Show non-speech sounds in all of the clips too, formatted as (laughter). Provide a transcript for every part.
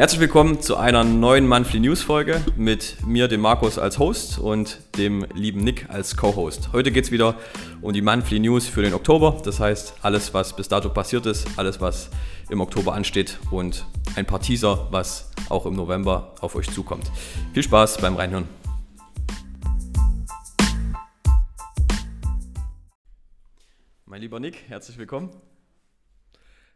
Herzlich willkommen zu einer neuen Monthly News Folge mit mir, dem Markus als Host und dem lieben Nick als Co-Host. Heute geht es wieder um die Monthly News für den Oktober. Das heißt, alles, was bis dato passiert ist, alles, was im Oktober ansteht und ein paar Teaser, was auch im November auf euch zukommt. Viel Spaß beim Reinhören. Mein lieber Nick, herzlich willkommen.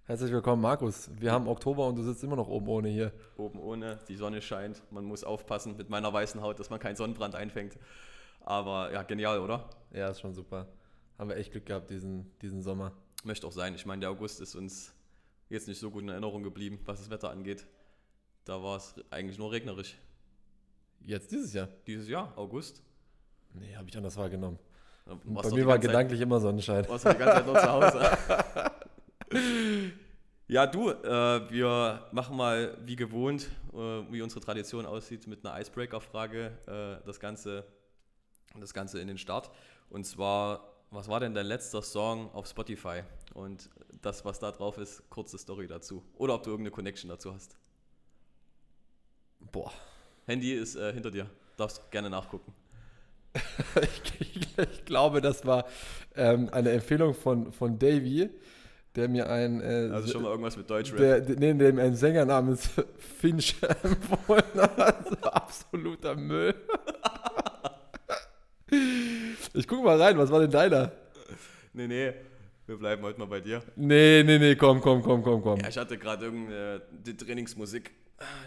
Herzlich willkommen, Markus. Wir haben Oktober und du sitzt immer noch oben ohne hier. Oben ohne, die Sonne scheint. Man muss aufpassen mit meiner weißen Haut, dass man keinen Sonnenbrand einfängt. Aber ja, genial, oder? Ja, ist schon super. Haben wir echt Glück gehabt diesen, diesen Sommer. Möchte auch sein. Ich meine, der August ist uns jetzt nicht so gut in Erinnerung geblieben, was das Wetter angeht. Da war es eigentlich nur regnerisch. Jetzt dieses Jahr? Dieses Jahr, August. Nee, habe ich anders wahrgenommen. Bei mir war gedanklich Zeit, immer Sonnenschein. Warst du die ganze Zeit nur zu Hause? (laughs) Ja, du, äh, wir machen mal wie gewohnt, äh, wie unsere Tradition aussieht, mit einer Icebreaker-Frage äh, das, Ganze, das Ganze in den Start. Und zwar, was war denn dein letzter Song auf Spotify? Und das, was da drauf ist, kurze Story dazu. Oder ob du irgendeine Connection dazu hast. Boah. Handy ist äh, hinter dir. Darfst gerne nachgucken. (laughs) ich, ich, ich, glaube, das war ähm, eine Empfehlung von, von Davy der mir ein. Äh, also schon mal irgendwas mit Deutsch der, nee, der mir ein Sänger namens (laughs) Finch (laughs) empfohlen hat. Also (laughs) absoluter Müll. ich guck mal rein, was war denn deiner? Nee, nee. Wir bleiben heute mal bei dir. Nee, nee, nee, komm, komm, komm, komm, komm. Ja, ich hatte gerade irgendeine Trainingsmusik.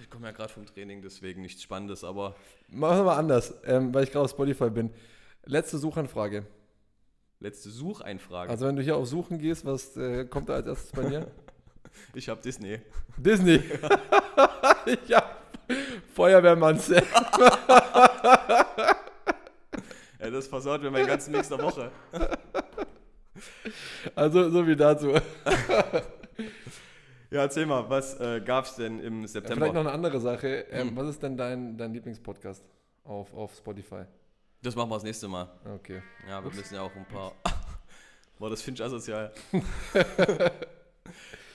Ich komme ja gerade vom Training, deswegen nichts Spannendes, aber. Machen wir mal anders, ähm, weil ich gerade auf Spotify bin. Letzte Suchanfrage. Letzte Sucheinfrage. Also wenn du hier auf Suchen gehst, was äh, kommt da als erstes bei dir? (laughs) ich habe Disney. Disney. (laughs) ich habe Feuerwehrmann Sam. (laughs) ja, das versaut mir meinen ganzen nächster Woche. Also so wie dazu. ja, erzähl mal, was äh, gab es denn im September? Ja, vielleicht noch eine andere Sache. Ähm, hm. Was ist denn dein, dein Lieblingspodcast auf, auf Spotify? Das machen wir das nächste Mal. Okay. Ja, wir Ups. müssen ja auch ein paar. (laughs) War das Finch asozial? (laughs)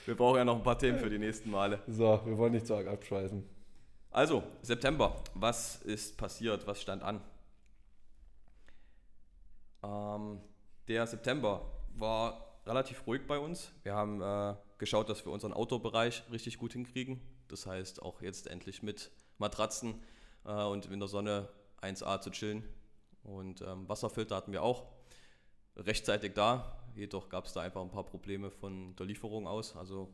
wir brauchen ja noch ein paar Themen für die nächsten Male. So, wir wollen nicht zu arg abschweißen. Also, September. Was ist passiert? Was stand an? Ähm, der September war relativ ruhig bei uns. Wir haben äh, geschaut, dass wir unseren Outdoor-Bereich richtig gut hinkriegen. Das heißt, auch jetzt endlich mit Matratzen äh, und in der Sonne 1A zu chillen. Und ähm, Wasserfilter hatten wir auch rechtzeitig da. Jedoch gab es da einfach ein paar Probleme von der Lieferung aus. Also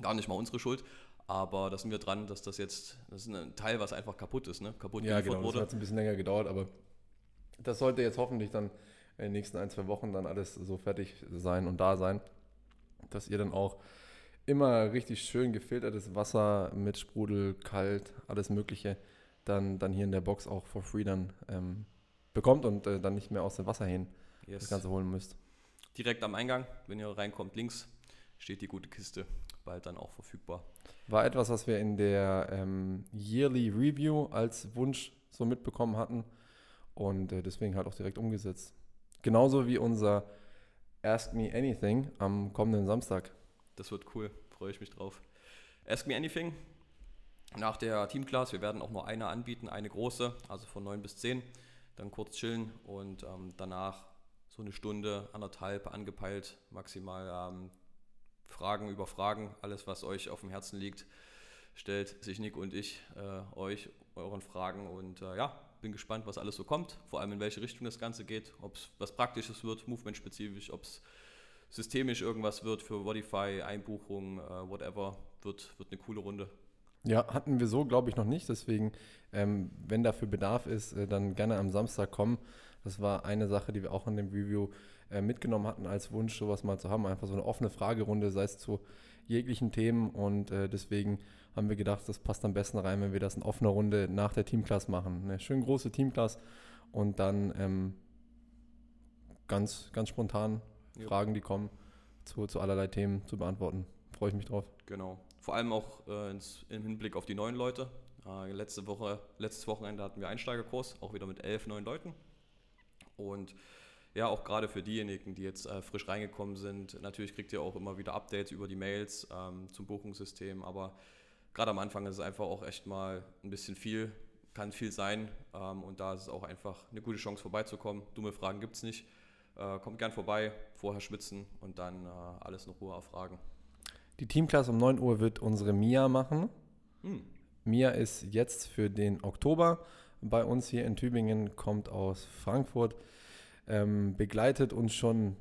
gar nicht mal unsere Schuld. Aber da sind wir dran, dass das jetzt, das ist ein Teil, was einfach kaputt ist, ne? Kaputt ja, genau, wurde. das hat ein bisschen länger gedauert, aber das sollte jetzt hoffentlich dann in den nächsten ein, zwei Wochen dann alles so fertig sein und da sein, dass ihr dann auch immer richtig schön gefiltertes Wasser mit Sprudel, kalt, alles Mögliche dann, dann hier in der Box auch for free dann ähm, bekommt und äh, dann nicht mehr aus dem Wasserhähnen yes. das Ganze holen müsst. Direkt am Eingang, wenn ihr reinkommt, links steht die gute Kiste, bald dann auch verfügbar. War etwas, was wir in der ähm, Yearly Review als Wunsch so mitbekommen hatten und äh, deswegen halt auch direkt umgesetzt. Genauso wie unser Ask Me Anything am kommenden Samstag. Das wird cool, freue ich mich drauf. Ask Me Anything nach der Teamclass. Wir werden auch nur eine anbieten, eine große, also von 9 bis 10 dann kurz chillen und ähm, danach so eine Stunde, anderthalb angepeilt, maximal ähm, Fragen über Fragen, alles was euch auf dem Herzen liegt, stellt sich Nick und ich äh, euch euren Fragen und äh, ja, bin gespannt, was alles so kommt, vor allem in welche Richtung das Ganze geht, ob es was Praktisches wird, Movement-spezifisch, ob es systemisch irgendwas wird für Vodify, Einbuchungen, äh, whatever, wird, wird eine coole Runde. Ja, hatten wir so, glaube ich, noch nicht. Deswegen, ähm, wenn dafür Bedarf ist, äh, dann gerne am Samstag kommen. Das war eine Sache, die wir auch in dem Review äh, mitgenommen hatten als Wunsch, sowas mal zu haben. Einfach so eine offene Fragerunde, sei es zu jeglichen Themen. Und äh, deswegen haben wir gedacht, das passt am besten rein, wenn wir das in offener Runde nach der Teamclass machen. Eine schön große Teamclass und dann ähm, ganz, ganz spontan ja. Fragen, die kommen, zu, zu allerlei Themen zu beantworten. Freue ich mich drauf. Genau. Vor allem auch äh, ins, im Hinblick auf die neuen Leute. Äh, letzte Woche, letztes Wochenende hatten wir Einsteigerkurs, auch wieder mit elf neuen Leuten. Und ja, auch gerade für diejenigen, die jetzt äh, frisch reingekommen sind, natürlich kriegt ihr auch immer wieder Updates über die Mails ähm, zum Buchungssystem, aber gerade am Anfang ist es einfach auch echt mal ein bisschen viel, kann viel sein. Ähm, und da ist es auch einfach eine gute Chance vorbeizukommen. Dumme Fragen gibt es nicht. Äh, kommt gern vorbei, vorher schwitzen und dann äh, alles in Ruhe erfragen. Die Teamklasse um 9 Uhr wird unsere Mia machen. Hm. Mia ist jetzt für den Oktober bei uns hier in Tübingen, kommt aus Frankfurt, ähm, begleitet uns schon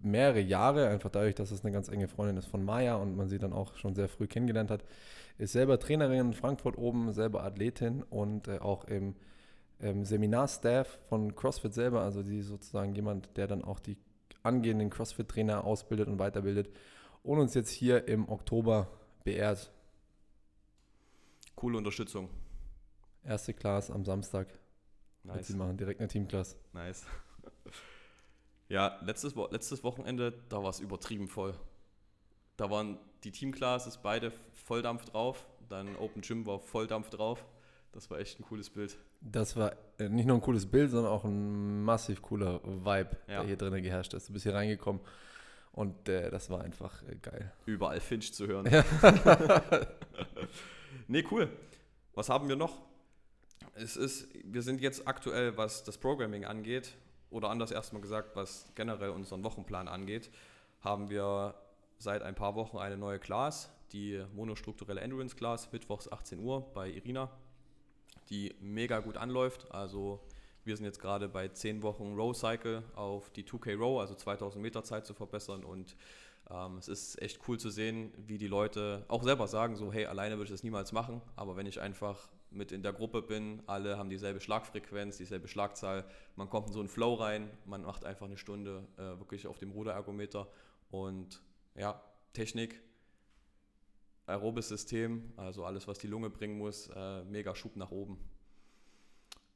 mehrere Jahre, einfach dadurch, dass es eine ganz enge Freundin ist von Maya und man sie dann auch schon sehr früh kennengelernt hat. Ist selber Trainerin in Frankfurt oben, selber Athletin und äh, auch im ähm, Seminarstaff von CrossFit selber, also die sozusagen jemand, der dann auch die angehenden CrossFit-Trainer ausbildet und weiterbildet und uns jetzt hier im Oktober beehrt. Coole Unterstützung. Erste Class am Samstag. Nice. Sie machen direkt eine Teamklasse. Nice. (laughs) Ja, letztes, Wo letztes Wochenende, da war es übertrieben voll. Da waren die Teamclasses beide Volldampf drauf, dann Open Gym war Volldampf drauf. Das war echt ein cooles Bild. Das war äh, nicht nur ein cooles Bild, sondern auch ein massiv cooler Vibe, Ja. der hier drinnen geherrscht ist. Du bist hier reingekommen und äh, das war einfach äh, geil. Überall Finch zu hören. (laughs) nee, cool. Was haben wir noch? Es ist, wir sind jetzt aktuell, was das Programming angeht, oder anders erstmal gesagt, was generell unseren Wochenplan angeht, haben wir seit ein paar Wochen eine neue Class, die monostrukturelle Endurance Class, mittwochs 18 Uhr bei Irina, die mega gut anläuft. Also wir sind jetzt gerade bei 10 Wochen Row Cycle auf die 2K Row, also 2000 Meter Zeit zu verbessern. Und ähm, es ist echt cool zu sehen, wie die Leute auch selber sagen, so hey, alleine würde ich das niemals machen, aber wenn ich einfach mit in der Gruppe bin, alle haben dieselbe Schlagfrequenz, dieselbe Schlagzahl, man kommt in so einen Flow rein, man macht einfach eine Stunde äh, wirklich auf dem Ruderergometer. Und ja, Technik, aerobes System, also alles, was die Lunge bringen muss, äh, mega Schub nach oben.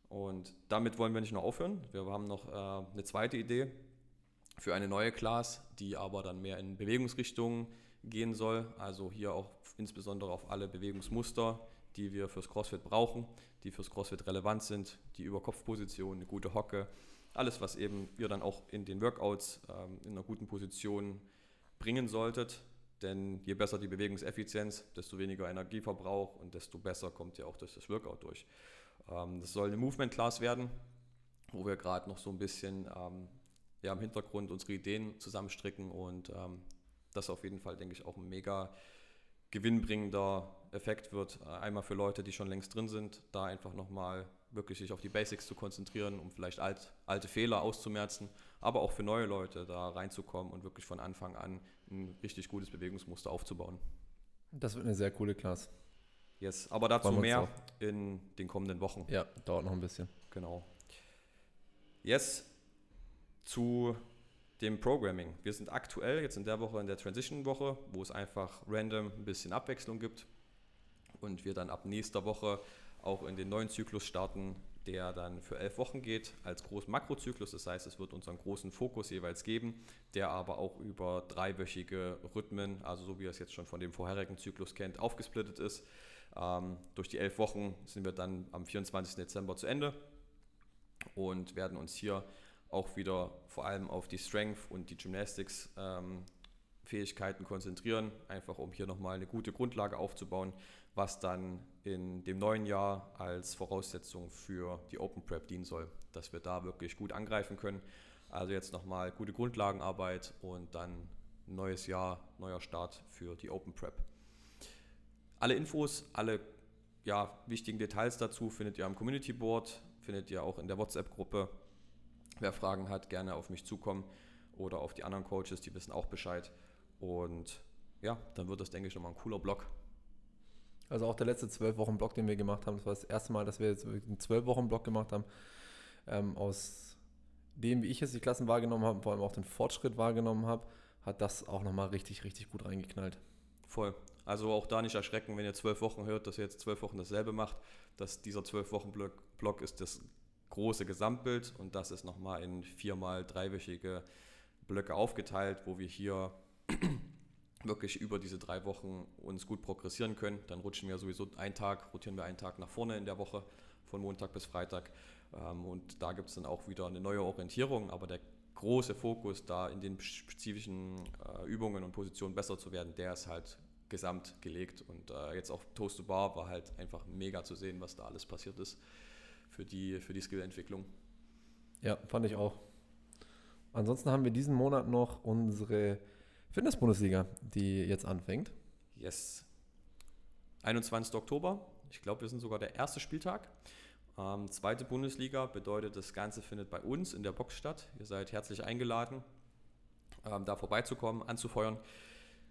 Und damit wollen wir nicht nur aufhören. Wir haben noch äh, eine zweite Idee für eine neue Class, die aber dann mehr in Bewegungsrichtungen gehen soll. Also hier auch insbesondere auf alle Bewegungsmuster, die wir fürs CrossFit brauchen, die fürs CrossFit relevant sind, die Überkopfposition, eine gute Hocke, alles, was eben ihr dann auch in den Workouts ähm, in einer guten Position bringen solltet. Denn je besser die Bewegungseffizienz, desto weniger Energieverbrauch und desto besser kommt ihr auch durch das Workout durch. Ähm, das soll eine Movement Class werden, wo wir gerade noch so ein bisschen ähm, ja, im Hintergrund unsere Ideen zusammenstricken und ähm, das auf jeden Fall, denke ich, auch ein mega gewinnbringender Effekt wird. Äh, Einmal für Leute, die schon längst drin sind, da einfach nochmal wirklich sich auf die Basics zu konzentrieren, um vielleicht alt, alte Fehler auszumerzen, aber auch für neue Leute da reinzukommen und wirklich von Anfang an ein richtig gutes Bewegungsmuster aufzubauen. Das wird eine sehr coole Class. Yes, aber dazu mehr in den kommenden Wochen. Ja, dauert noch ein bisschen. Genau. Yes, zu dem Programming. Wir sind aktuell jetzt in der Woche in der Transition-Woche, wo es einfach random ein bisschen Abwechslung gibt und wir dann ab nächster Woche auch in den neuen Zyklus starten, der dann für elf Wochen geht, als großen Makrozyklus. Das heißt, es wird unseren großen Fokus jeweils geben, der aber auch über dreiwöchige Rhythmen, also so wie ihr es jetzt schon von dem vorherigen Zyklus kennt, aufgesplittet ist. Ähm, durch die elf Wochen sind wir dann am 24. Dezember zu Ende und werden uns hier auch wieder vor allem auf die Strength und die Gymnastics ähm, Fähigkeiten konzentrieren, einfach um hier nochmal eine gute Grundlage aufzubauen, was dann in dem neuen Jahr als Voraussetzung für die Open Prep dienen soll, dass wir da wirklich gut angreifen können. Also jetzt nochmal gute Grundlagenarbeit und dann neues Jahr, neuer Start für die Open Prep. Alle Infos, alle ja, wichtigen Details dazu findet ihr am Community Board, findet ihr auch in der WhatsApp-Gruppe. Wer Fragen hat, gerne auf mich zukommen oder auf die anderen Coaches, die wissen auch Bescheid. Und ja, dann wird das, denke ich, nochmal ein cooler Blog. Also auch der letzte zwölf Wochen Block, den wir gemacht haben, das war das erste Mal, dass wir jetzt einen zwölf Wochen Block gemacht haben. Ähm, aus dem, wie ich jetzt die Klassen wahrgenommen habe, vor allem auch den Fortschritt wahrgenommen habe, hat das auch nochmal richtig, richtig gut reingeknallt. Voll. Also auch da nicht erschrecken, wenn ihr zwölf Wochen hört, dass ihr jetzt zwölf Wochen dasselbe macht. Dass dieser zwölf Wochen Block, Block ist das große Gesamtbild und das ist nochmal in viermal dreiwöchige Blöcke aufgeteilt, wo wir hier (clears throat) wirklich über diese drei Wochen uns gut progressieren können. Dann rutschen wir sowieso einen Tag, rotieren wir einen Tag nach vorne in der Woche, von Montag bis Freitag. Ähm, Und da gibt es dann auch wieder eine neue Orientierung, aber der große Fokus, da in den spezifischen äh, Übungen und Positionen besser zu werden, der ist halt gesamt gelegt. Und äh, jetzt auf Toast to Bar war halt einfach mega zu sehen, was da alles passiert ist für die, für die Skillentwicklung. Ja, fand ich auch. Ansonsten haben wir diesen Monat noch unsere Fitness-Bundesliga, die jetzt anfängt. Yes. 21. Oktober. Ich glaube, wir sind sogar der erste Spieltag. Ähm, zweite Bundesliga bedeutet, das Ganze findet bei uns in der Box statt. Ihr seid herzlich eingeladen, ähm, da vorbeizukommen, anzufeuern.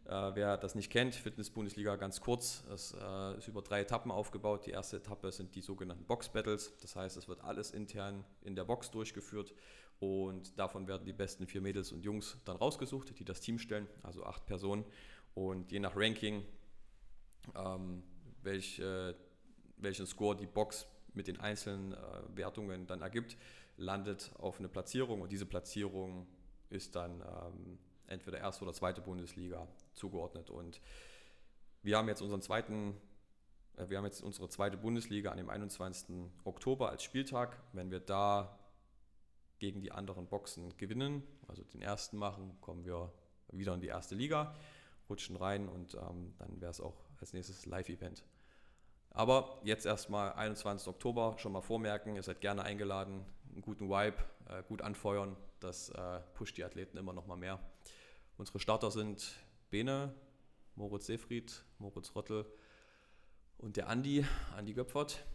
Äh, wer das nicht kennt, Fitness-Bundesliga ganz kurz. Es äh, ist über drei Etappen aufgebaut. Die erste Etappe sind die sogenannten Box-Battles. Das heißt, es wird alles intern in der Box durchgeführt und davon werden die besten vier Mädels und Jungs dann rausgesucht, die das Team stellen, also acht Personen. Und je nach Ranking, ähm, welch, äh, welchen Score die Box mit den einzelnen äh, Wertungen dann ergibt, landet auf eine Platzierung und diese Platzierung ist dann ähm, entweder erste oder zweite Bundesliga zugeordnet. Und wir haben jetzt unseren zweiten, äh, wir haben jetzt unsere zweite Bundesliga an dem 21. Oktober als Spieltag. Wenn wir da gegen die anderen Boxen gewinnen, also den ersten machen, kommen wir wieder in die erste Liga, rutschen rein und ähm, dann wäre es auch als nächstes Live-Event. Aber jetzt erstmal 21. Oktober schon mal vormerken, ihr seid gerne eingeladen, einen guten Vibe, äh, gut anfeuern, das äh, pusht die Athleten immer noch mal mehr. Unsere Starter sind Bene, Moritz Seefried, Moritz Rottel und der Andi, Andi Göpfert.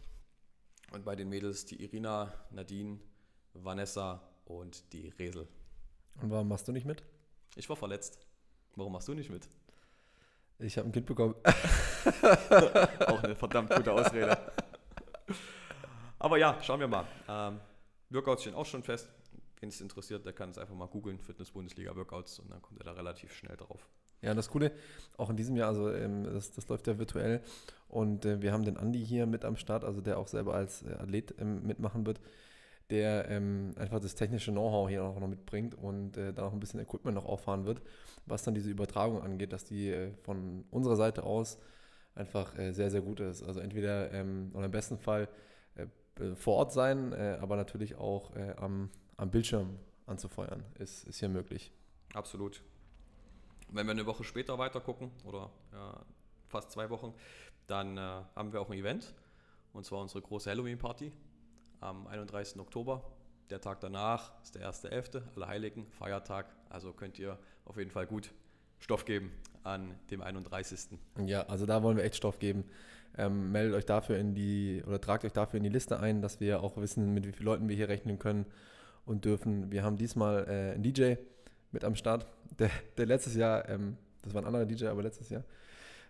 Und bei den Mädels die Irina, Nadine, Vanessa und die Resel. Und warum machst du nicht mit? Ich war verletzt. Warum machst du nicht mit? Ich habe ein Kind bekommen. (laughs) Auch eine verdammt gute Ausrede. (laughs) Aber ja, schauen wir mal. Ähm, Workouts stehen auch schon fest. Wen es interessiert, der kann es einfach mal googeln, Fitness-Bundesliga Workouts und dann kommt er da relativ schnell drauf. Ja, das Coole, auch in diesem Jahr, also ähm, das, das, läuft ja virtuell und äh, wir haben den Andi hier mit am Start, also der auch selber als äh, Athlet ähm, mitmachen wird, der ähm, einfach das technische Know-how hier auch noch mitbringt und äh, da auch ein bisschen Equipment noch auffahren wird, was dann diese Übertragung angeht, dass die äh, von unserer Seite aus einfach äh, sehr, sehr gut ist. Also entweder ähm, oder im besten Fall äh, vor Ort sein, aber natürlich auch am, am Bildschirm anzufeuern, ist, ist hier möglich. Absolut. Wenn wir eine Woche später weiter gucken oder ja, fast zwei Wochen, dann äh, haben wir auch ein Event und zwar unsere große Halloween-Party am 31. Oktober. Der Tag danach ist der 1.11., Allerheiligen, Feiertag. Also könnt ihr auf jeden Fall gut Stoff geben an dem 31. Ja, also da wollen wir echt Stoff geben. Ähm, meldet euch dafür in die oder tragt euch dafür in die Liste ein, dass wir auch wissen, mit wie vielen Leuten wir hier rechnen können und dürfen. Wir haben diesmal äh, einen DJ mit am Start, der, der letztes Jahr, ähm, das war ein anderer DJ, aber letztes Jahr,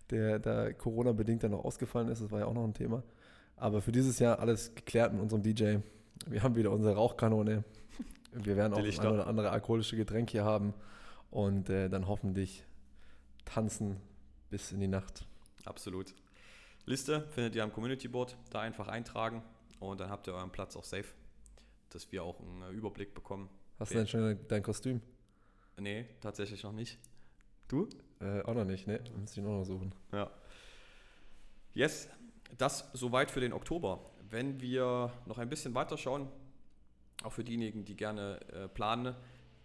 der da Corona-bedingt dann noch ausgefallen ist, das war ja auch noch ein Thema. Aber für dieses Jahr alles geklärt mit unserem DJ. Wir haben wieder unsere Rauchkanone. Wir werden auch ein oder andere alkoholische Getränk hier haben und äh, dann hoffentlich tanzen bis in die Nacht. Absolut. Liste findet ihr am Community Board. Da einfach eintragen und dann habt ihr euren Platz auch safe, dass wir auch einen äh, Überblick bekommen. Hast du denn schon dein Kostüm? Nee, tatsächlich noch nicht. Du? Äh, auch noch nicht, ne? Muss ich noch mal suchen. Ja. Yes, das soweit für den Oktober. Wenn wir noch ein bisschen weiter schauen, auch für diejenigen, die gerne äh, planen,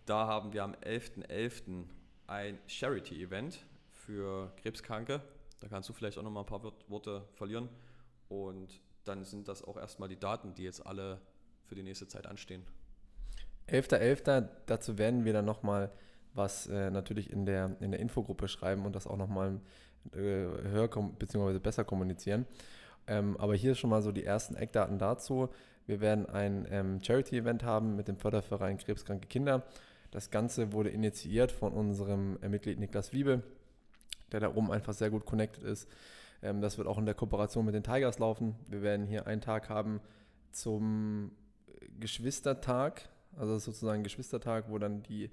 da haben wir am 11.11. .11. ein Charity-Event für Krebskranke. Da kannst du vielleicht auch noch mal ein paar Worte verlieren. Und dann sind das auch erstmal die Daten, die jetzt alle für die nächste Zeit anstehen. 11.11. .11., dazu werden wir dann nochmal was äh, natürlich in der, in der Infogruppe schreiben und das auch nochmal äh, höher bzw. besser kommunizieren. Ähm, aber hier schon mal so die ersten Eckdaten dazu. Wir werden ein ähm, Charity-Event haben mit dem Förderverein Krebskranke Kinder. Das Ganze wurde initiiert von unserem äh, Mitglied Niklas Wiebe, der da oben einfach sehr gut connected ist. Ähm, das wird auch in der Kooperation mit den Tigers laufen. Wir werden hier einen Tag haben zum Geschwistertag, also sozusagen Geschwistertag, wo dann die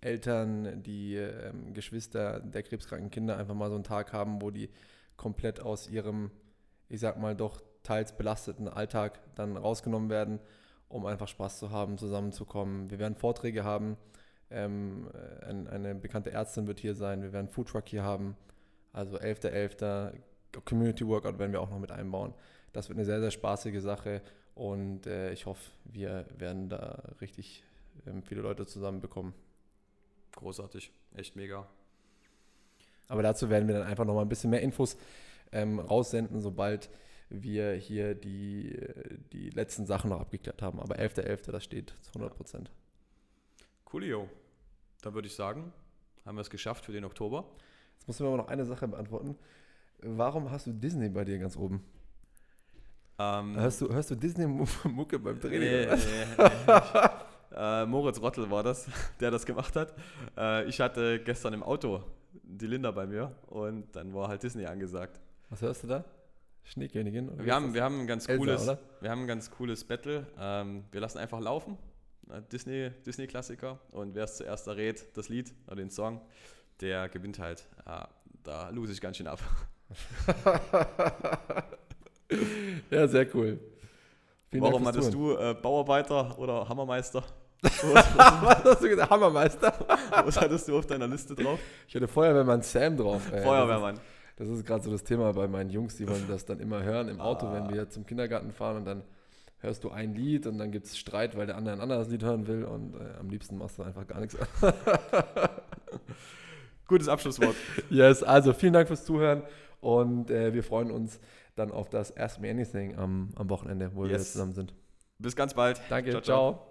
Eltern, die ähm, Geschwister der krebskranken Kinder einfach mal so einen Tag haben, wo die komplett aus ihrem, ich sag mal, doch teils belasteten Alltag dann rausgenommen werden, um einfach Spaß zu haben, zusammenzukommen. Wir werden Vorträge haben. Ähm, ein, eine bekannte Ärztin wird hier sein. Wir werden Foodtruck hier haben. Also 11.11. .11. Community Workout werden wir auch noch mit einbauen. Das wird eine sehr, sehr spaßige Sache und äh, ich hoffe, wir werden da richtig ähm, viele Leute zusammenbekommen großartig, echt mega. Aber dazu werden wir dann einfach nochmal ein bisschen mehr Infos ähm, raussenden, sobald wir hier die, die letzten Sachen noch abgeklärt haben. Aber 11.11., .11., das steht zu 100 Prozent. Coolio. Da würde ich sagen, haben wir es geschafft für den Oktober. Jetzt musst du mir aber noch eine Sache beantworten. Warum hast du Disney bei dir ganz oben? Ähm, Hörst du, hörst du Disney-Mucke (laughs) beim Training? nee, nee, (laughs) nee. äh, Moritz Rottel war das, (laughs) der das gemacht hat. Äh, ich hatte gestern im Auto die Linda bei mir und dann war halt Disney angesagt. Was hörst du da? Schneekönigin? Wir haben, wir haben ein ganz Elsa, cooles, oder? wir haben ein ganz cooles Battle. Ähm, wir lassen einfach laufen. Disney, Disney-Klassiker. Und wer es zuerst errät, das Lied oder den Song, der gewinnt halt. Äh, da lose ich ganz schön ab. (laughs) ja, sehr cool. Vielen Warum hattest du äh, Bauarbeiter oder Hammermeister? (laughs) Was hast du gesagt? Hammermeister? (laughs) Was hattest du auf deiner Liste drauf? Ich hatte Feuerwehrmann Sam drauf. ey. Feuerwehrmann. Das ist, gerade so das Thema bei meinen Jungs, die wollen das dann immer hören im Auto, Ah. wenn wir zum Kindergarten fahren und dann hörst du ein Lied und dann gibt es Streit, weil der andere ein anderes Lied hören will und äh, am liebsten machst du einfach gar nichts. (laughs) Gutes Abschlusswort. yes, also vielen Dank fürs Zuhören und äh, wir freuen uns dann auf das Ask Me Anything am, am Wochenende, wo wir Yes. zusammen sind. Bis ganz bald. Danke, Ciao, ciao. ciao.